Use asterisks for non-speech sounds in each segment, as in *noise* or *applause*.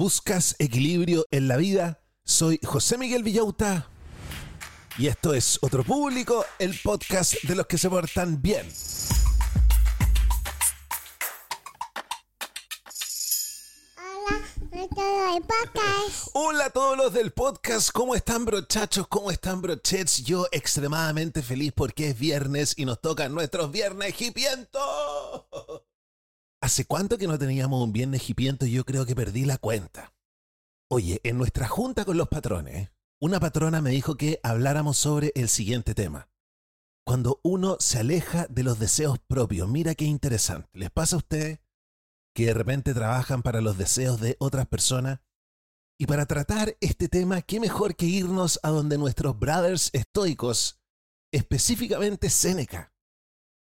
¿Buscas equilibrio en la vida? Soy José Miguel Villauta. Y esto es Otro Público, el podcast de los que se portan bien. Hola a todos los del podcast, ¿cómo están brochachos? ¿Cómo están brochets? Yo extremadamente feliz porque es viernes y nos tocan nuestros viernes hipientos. ¿Hace cuánto que no teníamos un viernes hipiento? Yo creo que perdí la cuenta. Oye, en nuestra junta con los patrones, una patrona me dijo que habláramos sobre el siguiente tema. Cuando uno se aleja de los deseos propios, mira qué interesante. ¿Les pasa a ustedes que de repente trabajan para los deseos de otras personas? Y para tratar este tema, qué mejor que irnos a donde nuestros brothers estoicos, específicamente Séneca.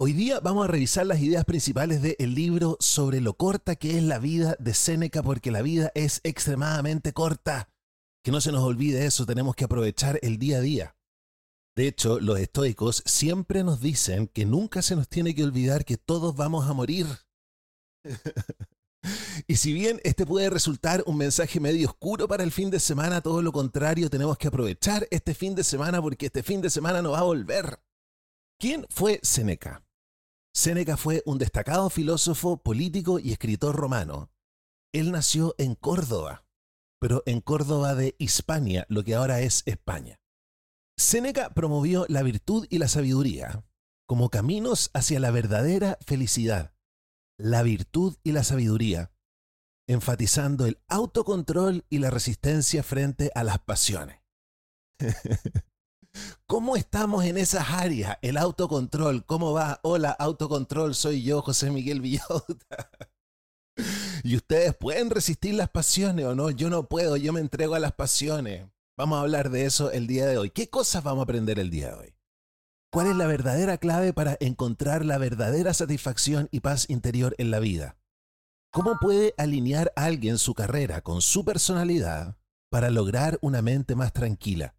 Hoy día vamos a revisar las ideas principales del libro sobre lo corta que es la vida de Séneca, porque la vida es extremadamente corta. Que no se nos olvide eso, tenemos que aprovechar el día a día. De hecho, los estoicos siempre nos dicen que nunca se nos tiene que olvidar que todos vamos a morir. *laughs* y si bien este puede resultar un mensaje medio oscuro para el fin de semana, todo lo contrario, tenemos que aprovechar este fin de semana porque este fin de semana no va a volver. ¿Quién fue Séneca? Séneca fue un destacado filósofo, político y escritor romano. Él nació en Córdoba, pero en Córdoba de Hispania, lo que ahora es España. Séneca promovió la virtud y la sabiduría como caminos hacia la verdadera felicidad, la virtud y la sabiduría, enfatizando el autocontrol y la resistencia frente a las pasiones. *laughs* ¿Cómo estamos en esas áreas? El autocontrol, ¿cómo va? Hola, autocontrol, soy yo, José Miguel Villota. *laughs* ¿Y ustedes pueden resistir las pasiones o no? Yo no puedo, yo me entrego a las pasiones. Vamos a hablar de eso el día de hoy. ¿Qué cosas vamos a aprender el día de hoy? ¿Cuál es la verdadera clave para encontrar la verdadera satisfacción y paz interior en la vida? ¿Cómo puede alinear alguien su carrera con su personalidad para lograr una mente más tranquila?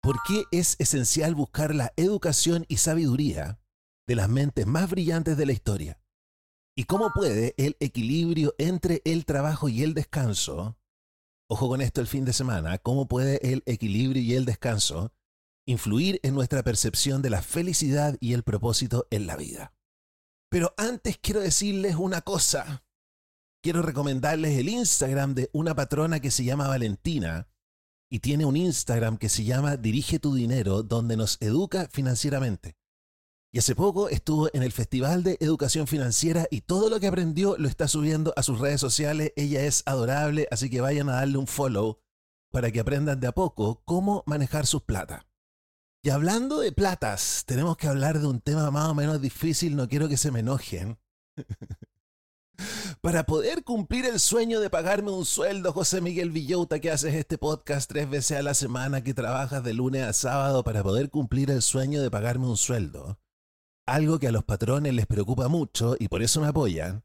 ¿Por qué es esencial buscar la educación y sabiduría de las mentes más brillantes de la historia? ¿Y cómo puede el equilibrio entre el trabajo y el descanso, ojo con esto el fin de semana, cómo puede el equilibrio y el descanso influir en nuestra percepción de la felicidad y el propósito en la vida? Pero antes quiero decirles una cosa. Quiero recomendarles el Instagram de una patrona que se llama Valentina y tiene un Instagram que se llama Dirige tu Dinero, donde nos educa financieramente. Y hace poco estuvo en el Festival de Educación Financiera y todo lo que aprendió lo está subiendo a sus redes sociales. Ella es adorable, así que vayan a darle un follow para que aprendan de a poco cómo manejar sus plata. Y hablando de platas, tenemos que hablar de un tema más o menos difícil, no quiero que se me enojen. *laughs* Para poder cumplir el sueño de pagarme un sueldo, José Miguel Villota, que haces este podcast tres veces a la semana, que trabajas de lunes a sábado, para poder cumplir el sueño de pagarme un sueldo, algo que a los patrones les preocupa mucho y por eso me apoyan,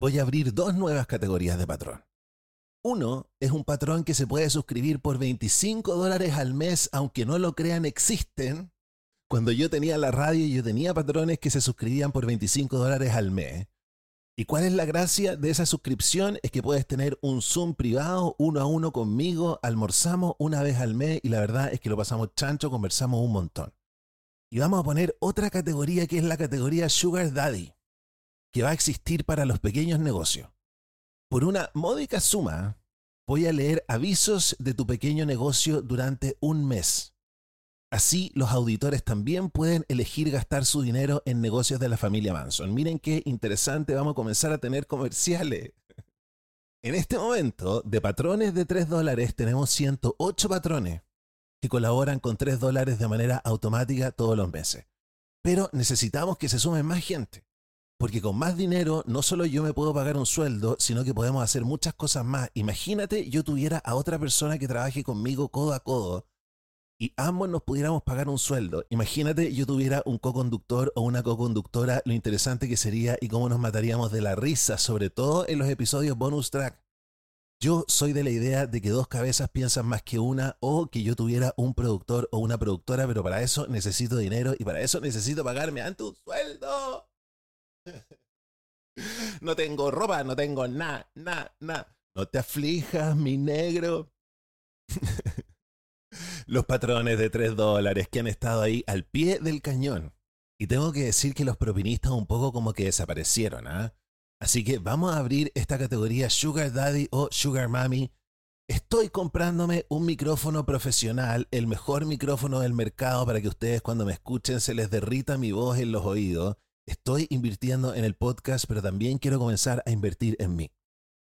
voy a abrir dos nuevas categorías de patrón. Uno es un patrón que se puede suscribir por 25 dólares al mes, aunque no lo crean, existen. Cuando yo tenía la radio, yo tenía patrones que se suscribían por 25 dólares al mes. ¿Y cuál es la gracia de esa suscripción? Es que puedes tener un Zoom privado uno a uno conmigo, almorzamos una vez al mes y la verdad es que lo pasamos chancho, conversamos un montón. Y vamos a poner otra categoría que es la categoría Sugar Daddy, que va a existir para los pequeños negocios. Por una módica suma, voy a leer avisos de tu pequeño negocio durante un mes. Así, los auditores también pueden elegir gastar su dinero en negocios de la familia Manson. Miren qué interesante, vamos a comenzar a tener comerciales. *laughs* En este momento, de patrones de 3 dólares, tenemos 108 patrones que colaboran con 3 dólares de manera automática todos los meses. Pero necesitamos que se sumen más gente. Porque con más dinero no solo yo me puedo pagar un sueldo, sino que podemos hacer muchas cosas más. Imagínate yo tuviera a otra persona que trabaje conmigo codo a codo y ambos nos pudiéramos pagar un sueldo. Imagínate yo tuviera un co-conductor o una co-conductora, lo interesante que sería y cómo nos mataríamos de la risa, sobre todo en los episodios bonus track. Yo soy de la idea de que dos cabezas piensan más que una o que yo tuviera un productor o una productora, pero para eso necesito dinero y para eso necesito pagarme ante un sueldo. *laughs* No tengo ropa, no tengo nada, nada, nada. No te aflijas, mi negro. *laughs* Los patrones de 3 dólares que han estado ahí al pie del cañón. Y tengo que decir que los propinistas un poco como que desaparecieron, ¿ah? Así que vamos a abrir esta categoría Sugar Daddy o Sugar Mommy. Estoy comprándome un micrófono profesional, el mejor micrófono del mercado para que ustedes cuando me escuchen se les derrita mi voz en los oídos estoy invirtiendo en el podcast, pero también quiero comenzar a invertir en mí.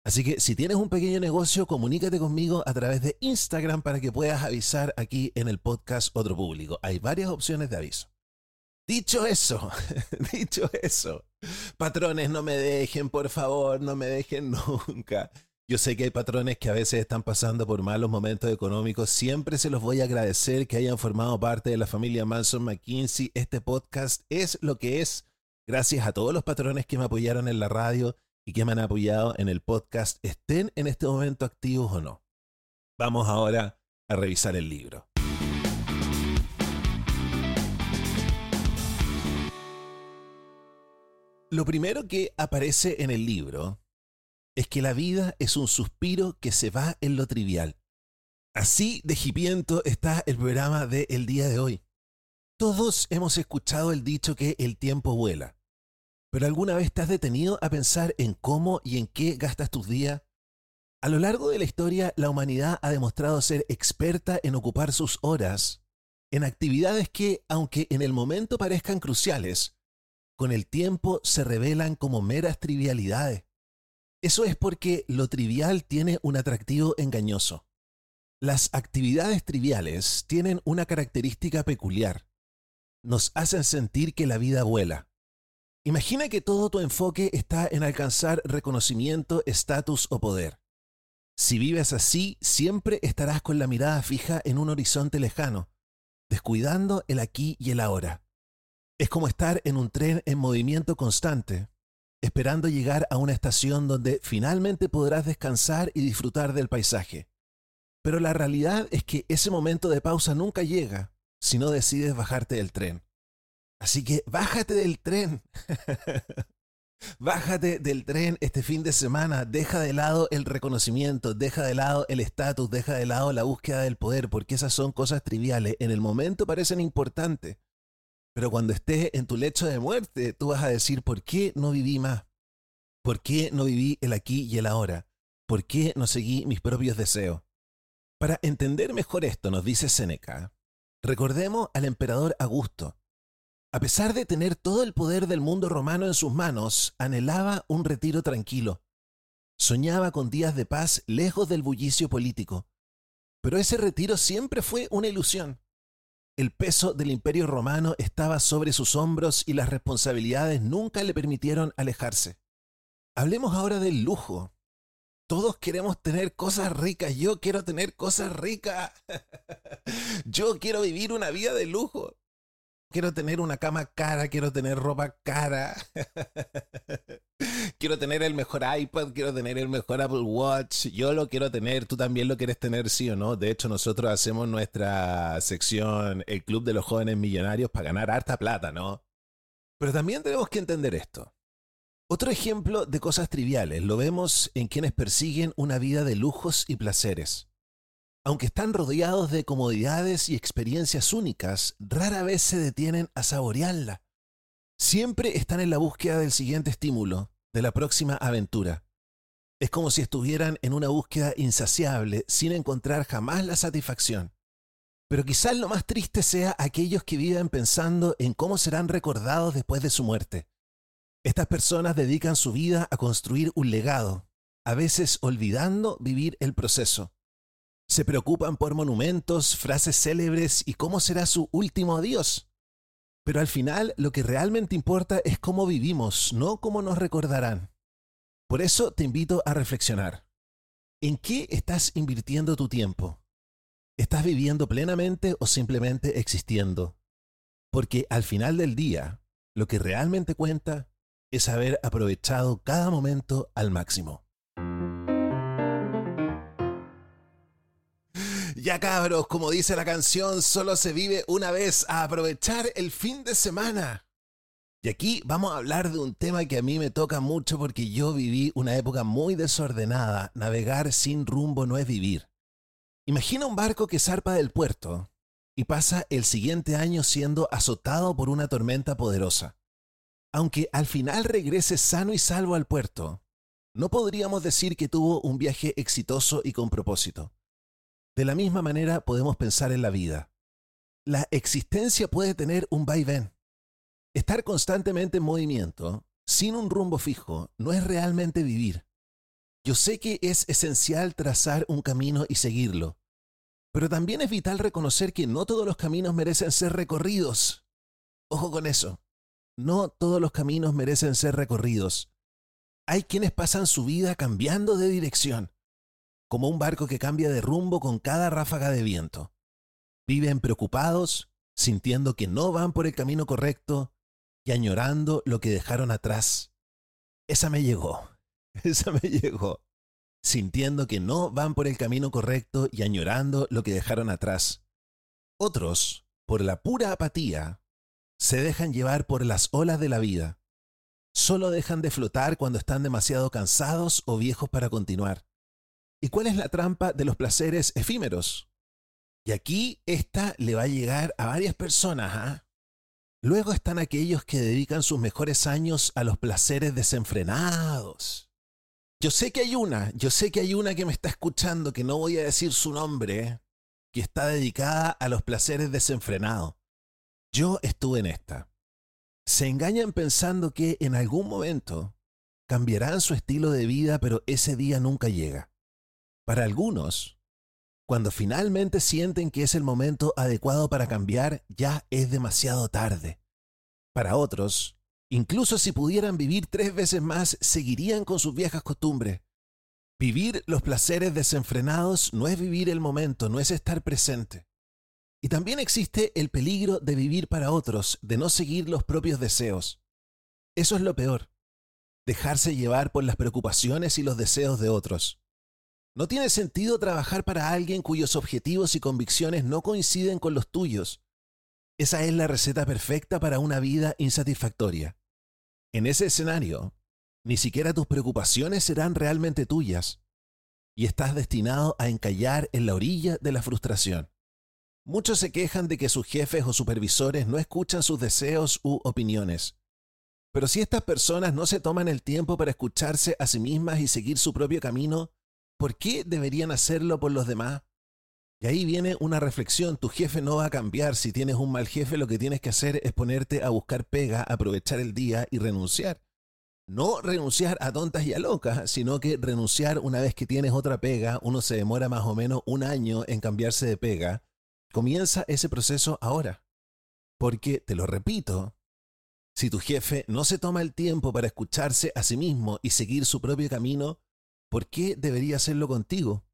Así que si tienes un pequeño negocio, comunícate conmigo a través de Instagram para que puedas avisar aquí en el podcast Otro Público. Hay varias opciones de aviso. Dicho eso, *laughs* dicho eso, patrones, no me dejen, por favor, no me dejen *laughs* nunca. Yo sé que hay patrones que a veces están pasando por malos momentos económicos. Siempre se los voy a agradecer que hayan formado parte de la familia Manson McKinsey. Este podcast es lo que es Gracias a todos los patrones que me apoyaron en la radio y que me han apoyado en el podcast, estén en este momento activos o no. Vamos ahora a revisar el libro. Lo primero que aparece en el libro es que la vida es un suspiro que se va en lo trivial. Así de jipiento está el programa del el día de hoy. Todos hemos escuchado el dicho que el tiempo vuela. ¿Pero alguna vez te detenido a pensar en cómo y en qué gastas tus días? A lo largo de la historia, la humanidad ha demostrado ser experta en ocupar sus horas en actividades que, aunque en el momento parezcan cruciales, con el tiempo se revelan como meras trivialidades. Eso es porque lo trivial tiene un atractivo engañoso. Las actividades triviales tienen una característica peculiar. Nos hacen sentir que la vida vuela Imagina que todo tu enfoque está en alcanzar reconocimiento, estatus o poder. Si vives así, siempre estarás con la mirada fija en un horizonte lejano, descuidando el aquí y el ahora. Es como estar en un tren en movimiento constante, esperando llegar a una estación donde finalmente podrás descansar y disfrutar del paisaje. Pero la realidad es que ese momento de pausa nunca llega si no decides bajarte del tren. Así que bájate del tren. *laughs* Bájate del tren este fin de semana, deja de lado el reconocimiento, deja de lado el estatus, deja de lado la búsqueda del poder, porque esas son cosas triviales. En el momento parecen importantes, pero cuando estés en tu lecho de muerte, tú vas a decir, ¿por qué no viví más? ¿Por qué no viví el aquí y el ahora? ¿Por qué no seguí mis propios deseos? Para entender mejor esto, nos dice Séneca, recordemos al emperador Augusto, a pesar de tener todo el poder del mundo romano en sus manos, anhelaba un retiro tranquilo. Soñaba con días de paz lejos del bullicio político. Pero ese retiro siempre fue una ilusión. El peso del imperio romano estaba sobre sus hombros y las responsabilidades nunca le permitieron alejarse. Hablemos ahora del lujo. Todos queremos tener cosas ricas. Yo quiero tener cosas ricas. *laughs* Yo quiero vivir una vida de lujo quiero tener una cama cara, quiero tener ropa cara, *laughs* quiero tener el mejor iPad, quiero tener el mejor Apple Watch, yo lo quiero tener, tú también lo quieres tener, sí o no. De hecho, nosotros hacemos nuestra sección, el Club de los Jóvenes Millonarios, para ganar harta plata, ¿no? Pero también tenemos que entender esto. Otro ejemplo de cosas triviales lo vemos en quienes persiguen una vida de lujos y placeres. Aunque están rodeados de comodidades y experiencias únicas, rara vez se detienen a saborearla. Siempre están en la búsqueda del siguiente estímulo, de la próxima aventura. Es como si estuvieran en una búsqueda insaciable sin encontrar jamás la satisfacción. Pero quizás lo más triste sea aquellos que viven pensando en cómo serán recordados después de su muerte. Estas personas dedican su vida a construir un legado, a veces olvidando vivir el proceso. Se preocupan por monumentos, frases célebres y cómo será su último adiós. Pero al final lo que realmente importa es cómo vivimos, no cómo nos recordarán. Por eso te invito a reflexionar. ¿En qué estás invirtiendo tu tiempo? ¿Estás viviendo plenamente o simplemente existiendo? Porque al final del día, lo que realmente cuenta es haber aprovechado cada momento al máximo. Ya cabros, como dice la canción, solo se vive una vez a aprovechar el fin de semana. Y aquí vamos a hablar de un tema que a mí me toca mucho porque yo viví una época muy desordenada. Navegar sin rumbo no es vivir. Imagina un barco que zarpa del puerto y pasa el siguiente año siendo azotado por una tormenta poderosa. Aunque al final regrese sano y salvo al puerto, no podríamos decir que tuvo un viaje exitoso y con propósito. De la misma manera podemos pensar en la vida. La existencia puede tener un vaivén. Estar constantemente en movimiento, sin un rumbo fijo, no es realmente vivir. Yo sé que es esencial trazar un camino y seguirlo, pero también es vital reconocer que no todos los caminos merecen ser recorridos. Ojo con eso. No todos los caminos merecen ser recorridos. Hay quienes pasan su vida cambiando de dirección como un barco que cambia de rumbo con cada ráfaga de viento. Viven preocupados, sintiendo que no van por el camino correcto y añorando lo que dejaron atrás. Esa me llegó, *laughs* esa me llegó. Sintiendo que no van por el camino correcto y añorando lo que dejaron atrás. Otros, por la pura apatía, se dejan llevar por las olas de la vida. Solo dejan de flotar cuando están demasiado cansados o viejos para continuar. ¿Y cuál es la trampa de los placeres efímeros? Y aquí esta le va a llegar a varias personas. ¿ah? Luego están aquellos que dedican sus mejores años a los placeres desenfrenados. Yo sé que hay una, yo sé que hay una que me está escuchando, que no voy a decir su nombre, que está dedicada a los placeres desenfrenados. Yo estuve en esta. Se engañan pensando que en algún momento cambiarán su estilo de vida, pero ese día nunca llega. Para algunos, cuando finalmente sienten que es el momento adecuado para cambiar, ya es demasiado tarde. Para otros, incluso si pudieran vivir tres veces más, seguirían con sus viejas costumbres. Vivir los placeres desenfrenados no es vivir el momento, no es estar presente. Y también existe el peligro de vivir para otros, de no seguir los propios deseos. Eso es lo peor, dejarse llevar por las preocupaciones y los deseos de otros. No tiene sentido trabajar para alguien cuyos objetivos y convicciones no coinciden con los tuyos. Esa es la receta perfecta para una vida insatisfactoria. En ese escenario, ni siquiera tus preocupaciones serán realmente tuyas y estás destinado a encallar en la orilla de la frustración. Muchos se quejan de que sus jefes o supervisores no escuchan sus deseos u opiniones. Pero si estas personas no se toman el tiempo para escucharse a sí mismas y seguir su propio camino, ¿Por qué deberían hacerlo por los demás? Y ahí viene una reflexión, tu jefe no va a cambiar, si tienes un mal jefe lo que tienes que hacer es ponerte a buscar pega, aprovechar el día y renunciar. No renunciar a tontas y a locas, sino que renunciar una vez que tienes otra pega, uno se demora más o menos un año en cambiarse de pega, comienza ese proceso ahora. Porque, te lo repito, si tu jefe no se toma el tiempo para escucharse a sí mismo y seguir su propio camino, ¿por qué debería hacerlo contigo?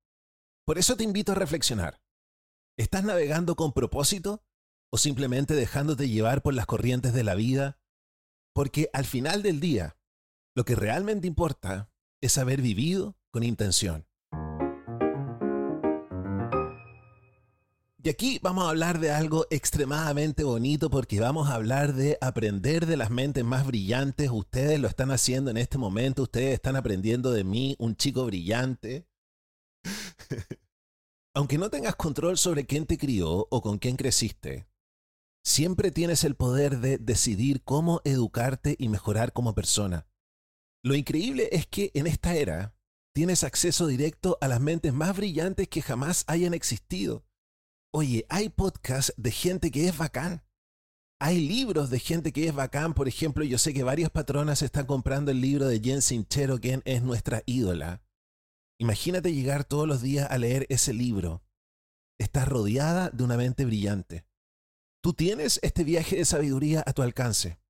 Por eso te invito a reflexionar. ¿Estás navegando con propósito o simplemente dejándote llevar por las corrientes de la vida? Porque al final del día, Lo que realmente importa es haber vivido con intención. Y aquí vamos a hablar de algo extremadamente bonito porque vamos a hablar de aprender de las mentes más brillantes. Ustedes lo están haciendo en este momento, ustedes están aprendiendo de mí, un chico brillante. *laughs* Aunque no tengas control sobre quién te crió o con quién creciste, siempre tienes el poder de decidir cómo educarte y mejorar como persona. Lo increíble es que en esta era tienes acceso directo a las mentes más brillantes que jamás hayan existido Oye, hay podcasts de gente que es bacán. Hay libros de gente que es bacán. Por ejemplo, yo sé que varias patronas están comprando el libro de Jen Sincero, quien es nuestra ídola. Imagínate llegar todos los días a leer ese libro. Estás rodeada de una mente brillante. Tú tienes este viaje de sabiduría a tu alcance.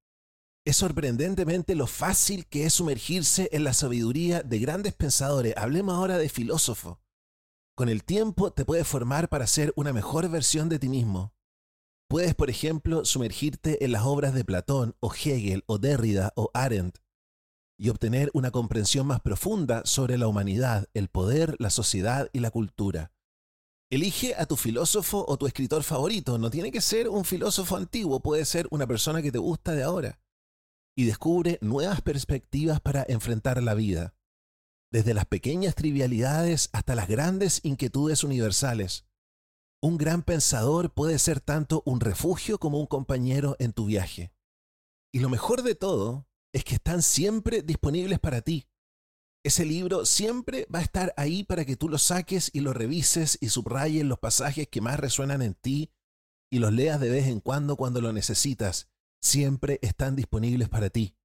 Es sorprendentemente lo fácil que es sumergirse en la sabiduría de grandes pensadores. Hablemos ahora de filósofos. Con el tiempo te puedes formar para ser una mejor versión de ti mismo. Puedes, por ejemplo, sumergirte en las obras de Platón o Hegel o Derrida o Arendt y obtener una comprensión más profunda sobre la humanidad, el poder, la sociedad y la cultura. Elige a tu filósofo o tu escritor favorito. No tiene que ser un filósofo antiguo, puede ser una persona que te gusta de ahora. Y descubre nuevas perspectivas para enfrentar la vida desde las pequeñas trivialidades hasta las grandes inquietudes universales. Un gran pensador puede ser tanto un refugio como un compañero en tu viaje. Y lo mejor de todo es que están siempre disponibles para ti. Ese libro siempre va a estar ahí para que tú lo saques y lo revises y subrayes los pasajes que más resuenan en ti y los leas de vez en cuando cuando lo necesitas. Siempre están disponibles para ti.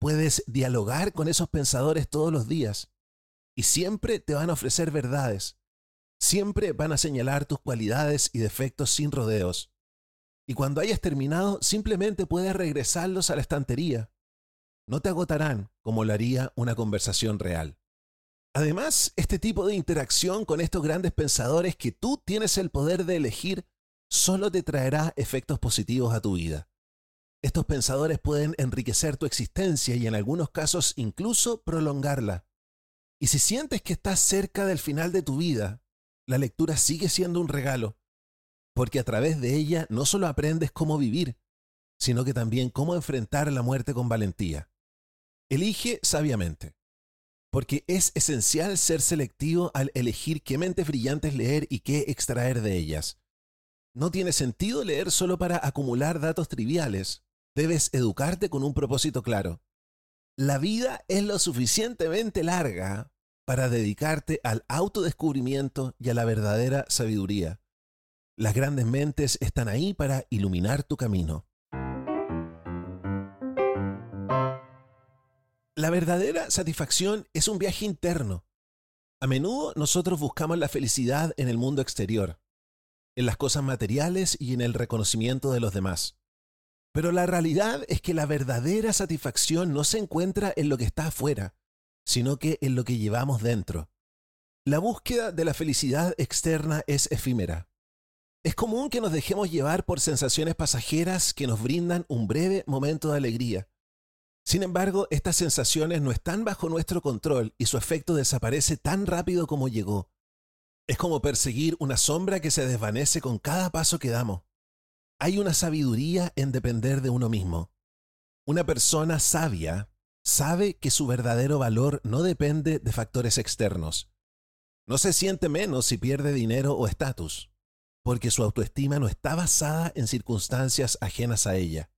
Puedes dialogar con esos pensadores todos los días y siempre te van a ofrecer verdades. Siempre van a señalar tus cualidades y defectos sin rodeos. Y cuando hayas terminado, simplemente puedes regresarlos a la estantería. No te agotarán como lo haría una conversación real. Además, este tipo de interacción con estos grandes pensadores que tú tienes el poder de elegir solo te traerá efectos positivos a tu vida. Estos pensadores pueden enriquecer tu existencia y en algunos casos incluso prolongarla. Y si sientes que estás cerca del final de tu vida, la lectura sigue siendo un regalo, porque a través de ella no solo aprendes cómo vivir, sino que también cómo enfrentar la muerte con valentía. Elige sabiamente, porque es esencial ser selectivo al elegir qué mentes brillantes leer y qué extraer de ellas. No tiene sentido leer solo para acumular datos triviales. Debes educarte con un propósito claro. La vida es lo suficientemente larga para dedicarte al autodescubrimiento y a la verdadera sabiduría. Las grandes mentes están ahí para iluminar tu camino. La verdadera satisfacción es un viaje interno. A menudo nosotros buscamos la felicidad en el mundo exterior, en las cosas materiales y en el reconocimiento de los demás. Pero la realidad es que la verdadera satisfacción no se encuentra en lo que está afuera, sino que en lo que llevamos dentro. La búsqueda de la felicidad externa es efímera. Es común que nos dejemos llevar por sensaciones pasajeras que nos brindan un breve momento de alegría. Sin embargo, estas sensaciones no están bajo nuestro control y su efecto desaparece tan rápido como llegó. Es como perseguir una sombra que se desvanece con cada paso que damos. Hay una sabiduría en depender de uno mismo. Una persona sabia sabe que su verdadero valor no depende de factores externos. No se siente menos si pierde dinero o estatus, porque su autoestima no está basada en circunstancias ajenas a ella.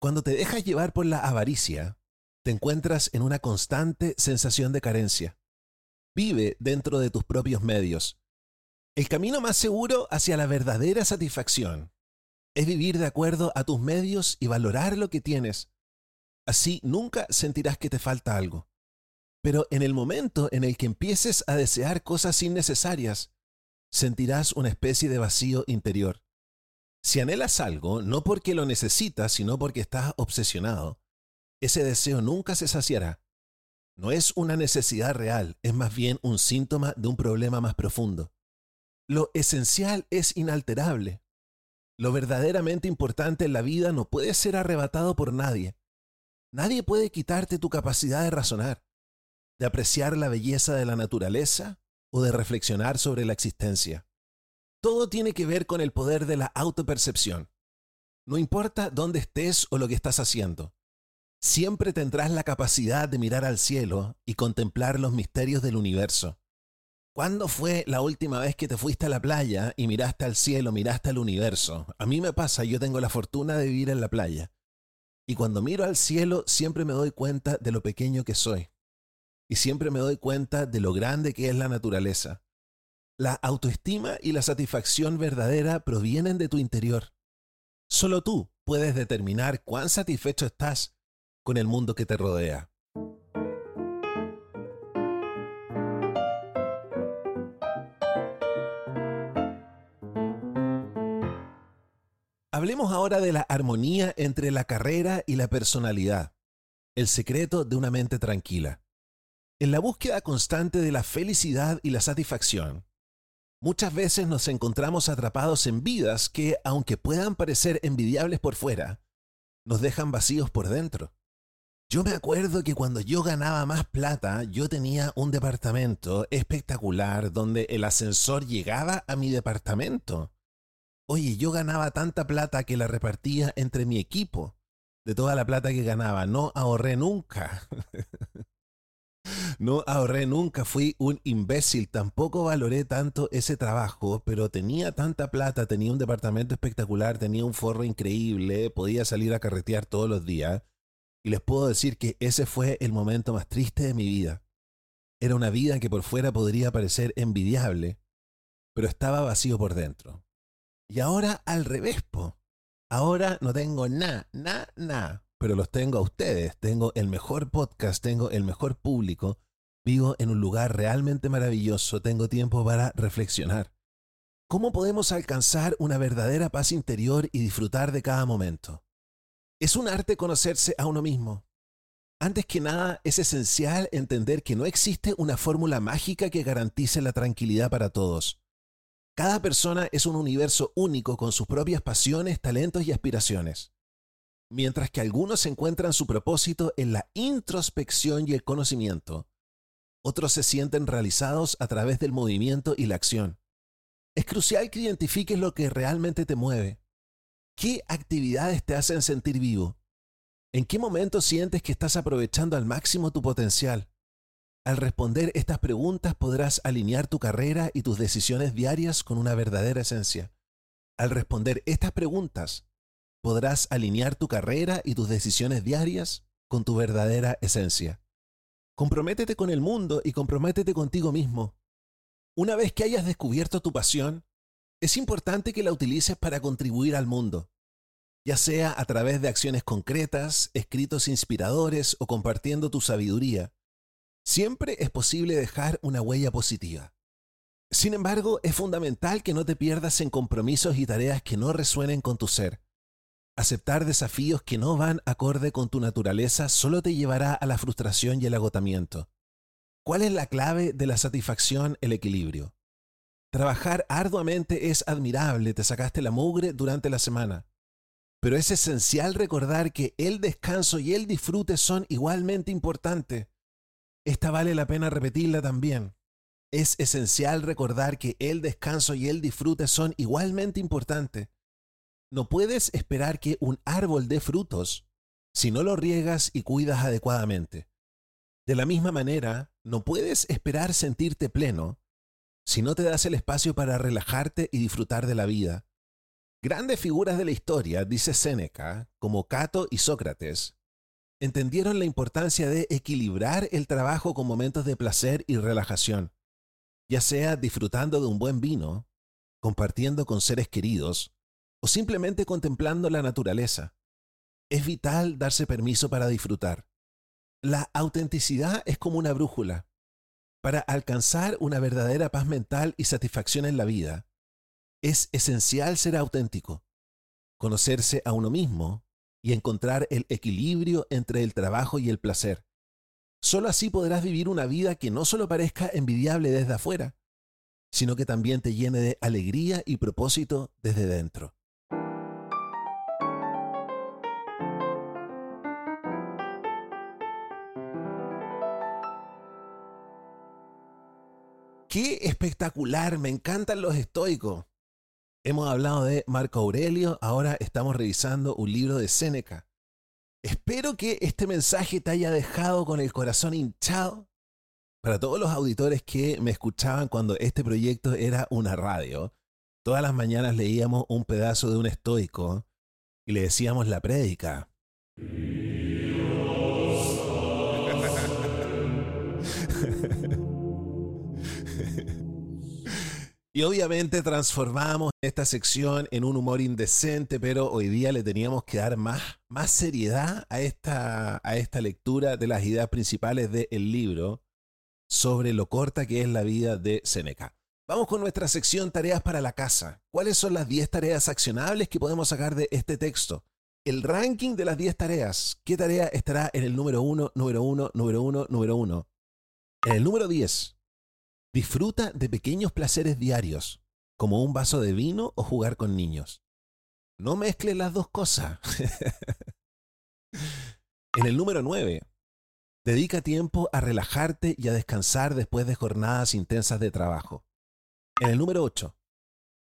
Cuando te dejas llevar por la avaricia, te encuentras en una constante sensación de carencia. Vive dentro de tus propios medios. El camino más seguro hacia la verdadera satisfacción es vivir de acuerdo a tus medios y valorar lo que tienes. Así nunca sentirás que te falta algo. Pero en el momento en el que empieces a desear cosas innecesarias, sentirás una especie de vacío interior. Si anhelas algo, no porque lo necesitas, sino porque estás obsesionado, ese deseo nunca se saciará. No es una necesidad real, es más bien un síntoma de un problema más profundo. Lo esencial es inalterable, lo verdaderamente importante en la vida no puede ser arrebatado por nadie. Nadie puede quitarte tu capacidad de razonar, de apreciar la belleza de la naturaleza o de reflexionar sobre la existencia. Todo tiene que ver con el poder de la autopercepción. No importa dónde estés o lo que estás haciendo, siempre tendrás la capacidad de mirar al cielo y contemplar los misterios del universo. ¿Cuándo fue la última vez que te fuiste a la playa y miraste al cielo, miraste al universo? A mí me pasa, yo tengo la fortuna de vivir en la playa. Y cuando miro al cielo siempre me doy cuenta de lo pequeño que soy. Y siempre me doy cuenta de lo grande que es la naturaleza. La autoestima y la satisfacción verdadera provienen de tu interior. Solo tú puedes determinar cuán satisfecho estás con el mundo que te rodea. Hablemos ahora de la armonía entre la carrera y la personalidad, el secreto de una mente tranquila. En la búsqueda constante de la felicidad y la satisfacción, Muchas veces nos encontramos atrapados en vidas que, aunque puedan parecer envidiables por fuera, nos dejan vacíos por dentro. Yo me acuerdo que cuando yo ganaba más plata, yo tenía un departamento espectacular donde el ascensor llegaba a mi departamento. Oye, yo ganaba tanta plata que la repartía entre mi equipo. De toda la plata que ganaba, no ahorré nunca. *laughs* No ahorré nunca, fui un imbécil, tampoco valoré tanto ese trabajo, pero tenía tanta plata, tenía un departamento espectacular, tenía un forro increíble, podía salir a carretear todos los días. Y les puedo decir que ese fue el momento más triste de mi vida. Era una vida que por fuera podría parecer envidiable, pero estaba vacío por dentro. Y ahora al revés, po. Ahora no tengo nada, nada, nada pero los tengo a ustedes. Tengo el mejor podcast, tengo el mejor público. Vivo en un lugar realmente maravilloso, tengo tiempo para reflexionar. ¿Cómo podemos alcanzar una verdadera paz interior y disfrutar de cada momento? Es un arte conocerse a uno mismo. Antes que nada, es esencial entender que no existe una fórmula mágica que garantice la tranquilidad para todos. Cada persona es un universo único con sus propias pasiones, talentos y aspiraciones. Mientras que algunos encuentran su propósito en la introspección y el conocimiento, otros se sienten realizados a través del movimiento y la acción. Es crucial que identifiques lo que realmente te mueve. ¿Qué actividades te hacen sentir vivo? ¿En qué momento sientes que estás aprovechando al máximo tu potencial? Al responder estas preguntas podrás alinear tu carrera y tus decisiones diarias con una verdadera esencia. Al responder estas preguntas, podrás alinear tu carrera y tus decisiones diarias con tu verdadera esencia. Comprométete con el mundo y comprométete contigo mismo. Una vez que hayas descubierto tu pasión, es importante que la utilices para contribuir al mundo, ya sea a través de acciones concretas, escritos inspiradores o compartiendo tu sabiduría. Siempre es posible dejar una huella positiva. Sin embargo, es fundamental que no te pierdas en compromisos y tareas que no resuenen con tu ser. Aceptar desafíos que no van acorde con tu naturaleza solo te llevará a la frustración y el agotamiento. ¿Cuál es la clave de la satisfacción? El equilibrio. Trabajar arduamente es admirable, te sacaste la mugre durante la semana. Pero es esencial recordar que el descanso y el disfrute son igualmente importantes. Esta vale la pena repetirla también. Es esencial recordar que el descanso y el disfrute son igualmente importantes. No puedes esperar que un árbol dé frutos si no lo riegas y cuidas adecuadamente. De la misma manera, no puedes esperar sentirte pleno si no te das el espacio para relajarte y disfrutar de la vida. Grandes figuras de la historia, dice Séneca, como Cato y Sócrates, entendieron la importancia de equilibrar el trabajo con momentos de placer y relajación, ya sea disfrutando de un buen vino, compartiendo con seres queridos, o simplemente contemplando la naturaleza. Es vital darse permiso para disfrutar. La autenticidad es como una brújula. Para alcanzar una verdadera paz mental y satisfacción en la vida, es esencial ser auténtico, conocerse a uno mismo y encontrar el equilibrio entre el trabajo y el placer. Solo así podrás vivir una vida que no solo parezca envidiable desde afuera, sino que también te llene de alegría y propósito desde dentro. ¡Qué espectacular! Me encantan los estoicos. Hemos hablado de Marco Aurelio, ahora estamos revisando un libro de Séneca. Espero que este mensaje te haya dejado con el corazón hinchado. Para todos los auditores que me escuchaban cuando este proyecto era una radio, todas las mañanas leíamos un pedazo de un estoico y le decíamos la prédica. *laughs* Y obviamente transformamos esta sección en un humor indecente, pero hoy día le teníamos que dar más, más seriedad a esta, a esta lectura de las ideas principales del libro sobre lo corta que es la vida de Seneca. Vamos con nuestra sección Tareas para la casa. ¿Cuáles son las 10 tareas accionables que podemos sacar de este texto? El ranking de las 10 tareas. ¿Qué tarea estará en el número 1, número 1, número 1, número 1? En el número 10, Disfruta de pequeños placeres diarios, como un vaso de vino o jugar con niños. No mezcle las dos cosas. *laughs* en el número 9, dedica tiempo a relajarte y a descansar después de jornadas intensas de trabajo. En el número 8,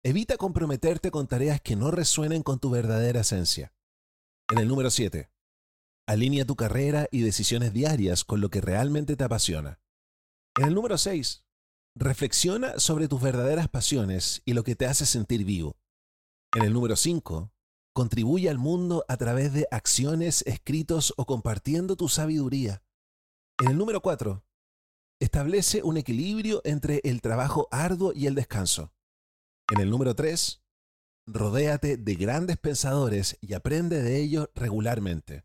evita comprometerte con tareas que no resuenen con tu verdadera esencia. En el número 7, alinea tu carrera y decisiones diarias con lo que realmente te apasiona. En el número 6, Reflexiona sobre tus verdaderas pasiones y lo que te hace sentir vivo. En el número 5, contribuye al mundo a través de acciones, escritos o compartiendo tu sabiduría. En el número 4, establece un equilibrio entre el trabajo arduo y el descanso. En el número 3, rodéate de grandes pensadores y aprende de ellos regularmente.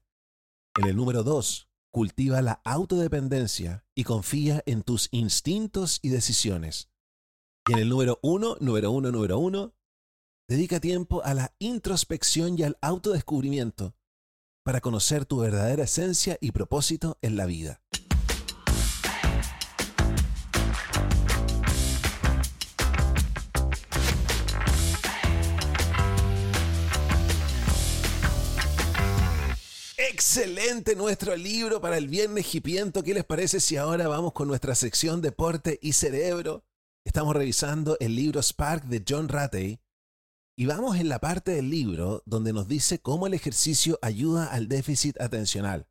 En el número 2, cultiva la autodependencia y confía en tus instintos y decisiones. Y en el número uno, número uno, número uno, dedica tiempo a la introspección y al autodescubrimiento para conocer tu verdadera esencia y propósito en la vida. Excelente nuestro libro para el viernes hipiento. ¿Qué les parece si ahora vamos con nuestra sección Deporte y Cerebro? Estamos revisando el libro Spark de John Ratey y vamos en la parte del libro donde nos dice cómo el ejercicio ayuda al déficit atencional.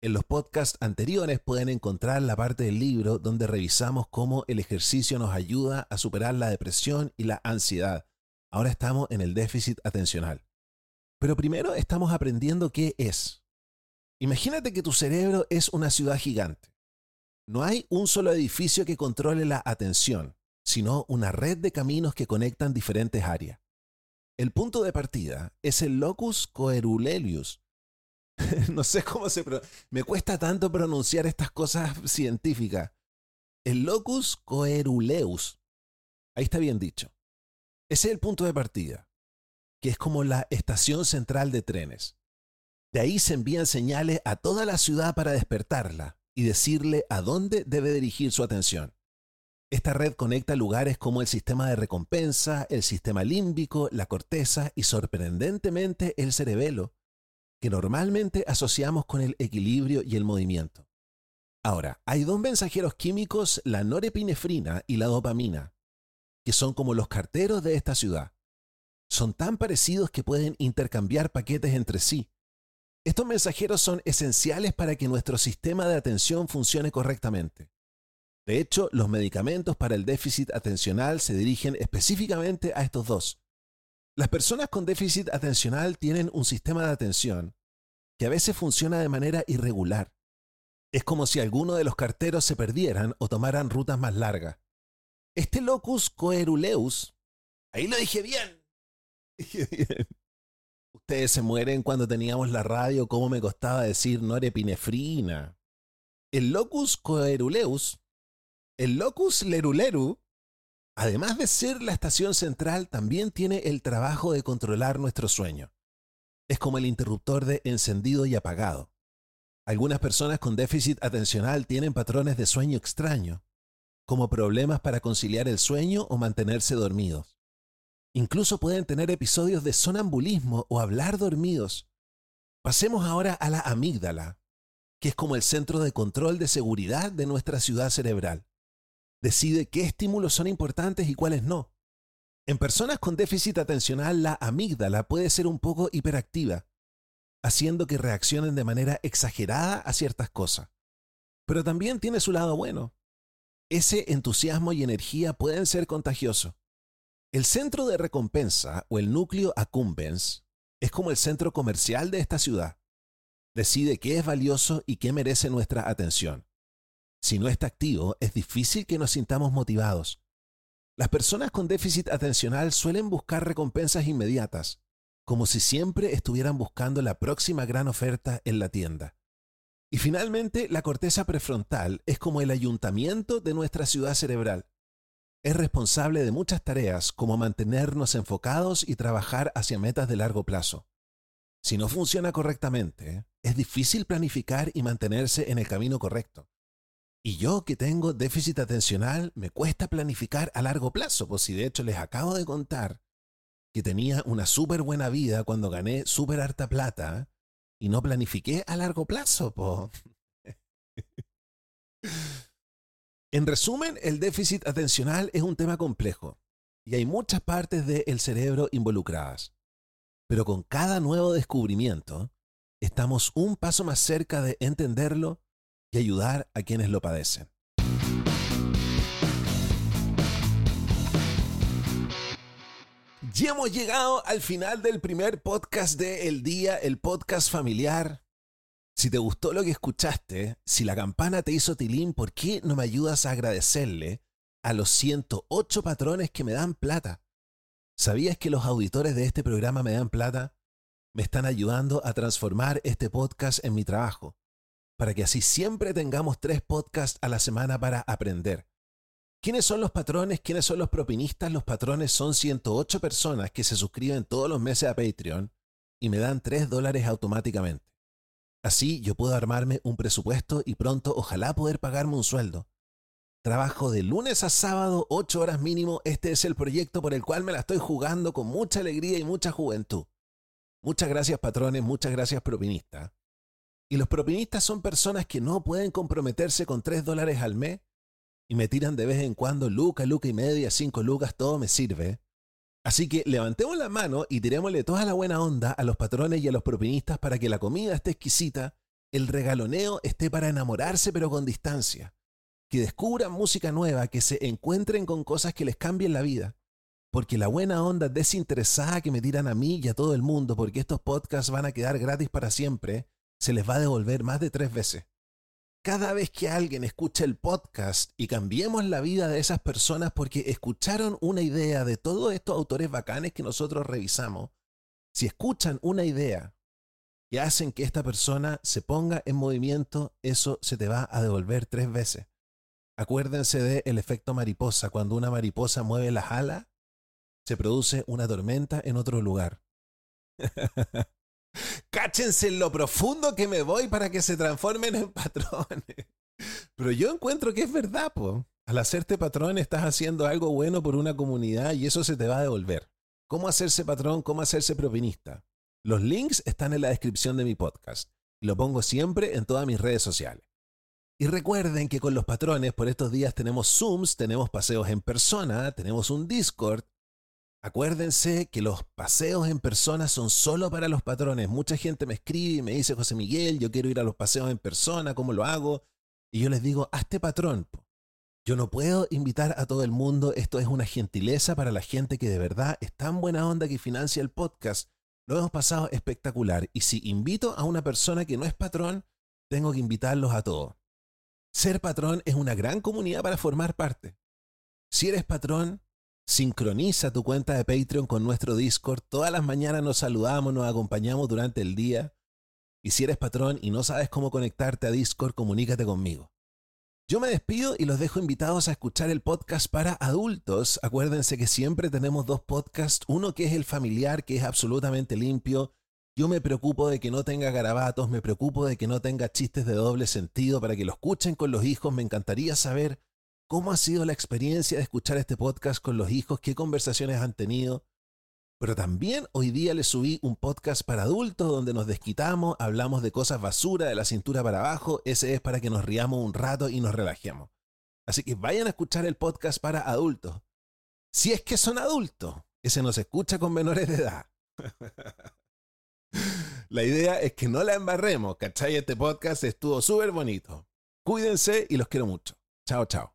En los podcasts anteriores pueden encontrar la parte del libro donde revisamos cómo el ejercicio nos ayuda a superar la depresión y la ansiedad. Ahora estamos en el déficit atencional. Pero primero estamos aprendiendo qué es. Imagínate que tu cerebro es una ciudad gigante. No hay un solo edificio que controle la atención, sino una red de caminos que conectan diferentes áreas. El punto de partida es el locus coeruleus. *laughs* no sé cómo se pronuncia. Me cuesta tanto pronunciar estas cosas científicas. El locus coeruleus. Ahí está bien dicho. Ese es el punto de partida que es como la estación central de trenes. De ahí se envían señales a toda la ciudad para despertarla y decirle a dónde debe dirigir su atención. Esta red conecta lugares como el sistema de recompensa, el sistema límbico, la corteza y sorprendentemente el cerebelo, que normalmente asociamos con el equilibrio y el movimiento. Ahora, hay dos mensajeros químicos, la norepinefrina y la dopamina, que son como los carteros de esta ciudad son tan parecidos que pueden intercambiar paquetes entre sí. Estos mensajeros son esenciales para que nuestro sistema de atención funcione correctamente. De hecho, los medicamentos para el déficit atencional se dirigen específicamente a estos dos. Las personas con déficit atencional tienen un sistema de atención que a veces funciona de manera irregular. Es como si alguno de los carteros se perdieran o tomaran rutas más largas. Este locus coeruleus, ahí lo dije bien, *laughs* Ustedes se mueren cuando teníamos la radio, cómo me costaba decir norepinefrina. El locus coeruleus, el locus leruleru, además de ser la estación central, también tiene el trabajo de controlar nuestro sueño. Es como el interruptor de encendido y apagado. Algunas personas con déficit atencional tienen patrones de sueño extraño, como problemas para conciliar el sueño o mantenerse dormidos. Incluso pueden tener episodios de sonambulismo o hablar dormidos. Pasemos ahora a la amígdala, que es como el centro de control de seguridad de nuestra ciudad cerebral. Decide qué estímulos son importantes y cuáles no. En personas con déficit atencional, la amígdala puede ser un poco hiperactiva, haciendo que reaccionen de manera exagerada a ciertas cosas. Pero también tiene su lado bueno. Ese entusiasmo y energía pueden ser contagiosos. El centro de recompensa o el núcleo accumbens es como el centro comercial de esta ciudad. Decide qué es valioso y qué merece nuestra atención. Si no está activo, es difícil que nos sintamos motivados. Las personas con déficit atencional suelen buscar recompensas inmediatas, como si siempre estuvieran buscando la próxima gran oferta en la tienda. Y finalmente, la corteza prefrontal es como el ayuntamiento de nuestra ciudad cerebral. Es responsable de muchas tareas como mantenernos enfocados y trabajar hacia metas de largo plazo. Si no funciona correctamente, es difícil planificar y mantenerse en el camino correcto. Y yo que tengo déficit atencional, me cuesta planificar a largo plazo, pues si de hecho les acabo de contar que tenía una súper buena vida cuando gané súper harta plata y no planifiqué a largo plazo. *laughs* en resumen, el déficit atencional es un tema complejo y hay muchas partes del cerebro involucradas. Pero con cada nuevo descubrimiento, estamos un paso más cerca de entenderlo y ayudar a quienes lo padecen. Ya hemos llegado al final del primer podcast de El Día, el podcast familiar. Si te gustó lo que escuchaste, si la campana te hizo tilín, ¿por qué no me ayudas a agradecerle a los 108 patrones que me dan plata? ¿Sabías que los auditores de este programa me dan plata? Me están ayudando a transformar este podcast en mi trabajo para que así siempre tengamos tres podcasts a la semana para aprender. ¿Quiénes son los patrones? ¿Quiénes son los propinistas? Los patrones son 108 personas que se suscriben todos los meses a Patreon y me dan 3 dólares automáticamente. Así yo puedo armarme un presupuesto y pronto ojalá poder pagarme un sueldo. Trabajo de lunes a sábado, 8 horas mínimo. Este es el proyecto por el cual me la estoy jugando con mucha alegría y mucha juventud. Muchas gracias patrones, muchas gracias propinistas. Y los propinistas son personas que no pueden comprometerse con 3 dólares al mes y me tiran de vez en cuando luca, luca y media, 5 lucas, todo me sirve. Así que levantemos la mano y tirémosle toda la buena onda a los patrones y a los propinistas para que la comida esté exquisita, el regaloneo esté para enamorarse pero con distancia, que descubran música nueva, que se encuentren con cosas que les cambien la vida. Porque la buena onda desinteresada que me tiran a mí y a todo el mundo, porque estos podcasts van a quedar gratis para siempre, se les va a devolver más de tres veces. Cada vez que alguien escucha el podcast y cambiemos la vida de esas personas porque escucharon una idea de todos estos autores bacanes que nosotros revisamos, si escuchan una idea que hacen que esta persona se ponga en movimiento, eso se te va a devolver tres veces. Acuérdense del efecto mariposa. Cuando una mariposa mueve las alas, se produce una tormenta en otro lugar. *laughs* Cáchense en lo profundo que me voy para que se transformen en patrones. Pero yo encuentro que es verdad, po. Al hacerte patrón estás haciendo algo bueno por una comunidad y eso se te va a devolver. ¿Cómo hacerse patrón? ¿Cómo hacerse propinista? Los links están en la descripción de mi podcast lo pongo siempre en todas mis redes sociales. Y recuerden que con los patrones por estos días tenemos Zooms, tenemos paseos en persona, tenemos un Discord Acuérdense que los paseos en persona son solo para los patrones. Mucha gente me escribe y me dice, José Miguel, yo quiero ir a los paseos en persona, ¿cómo lo hago? Y yo les digo, hazte patrón. Yo no puedo invitar a todo el mundo, esto es una gentileza para la gente que de verdad es tan buena onda que financia el podcast. Lo hemos pasado espectacular. Y si invito a una persona que no es patrón, tengo que invitarlos a todos. Ser patrón es una gran comunidad para formar parte. Si eres patrón, Sincroniza tu cuenta de Patreon con nuestro Discord. Todas las mañanas nos saludamos, nos acompañamos durante el día. Y si eres patrón y no sabes cómo conectarte a Discord, comunícate conmigo. Yo me despido y los dejo invitados a escuchar el podcast para adultos. Acuérdense que siempre tenemos dos podcasts. Uno que es el familiar, que es absolutamente limpio. Yo me preocupo de que no tenga garabatos, me preocupo de que no tenga chistes de doble sentido para que lo escuchen con los hijos. Me encantaría saber ¿Cómo ha sido la experiencia de escuchar este podcast con los hijos? ¿Qué conversaciones han tenido? Pero también hoy día les subí un podcast para adultos donde nos desquitamos, hablamos de cosas basura de la cintura para abajo. Ese es para que nos riamos un rato y nos relajemos. Así que vayan a escuchar el podcast para adultos. Si es que son adultos, ese no se escucha con menores de edad. *laughs* La idea es que no la embarremos, ¿cachai? Este podcast estuvo súper bonito. Cuídense y los quiero mucho. Chao, chao.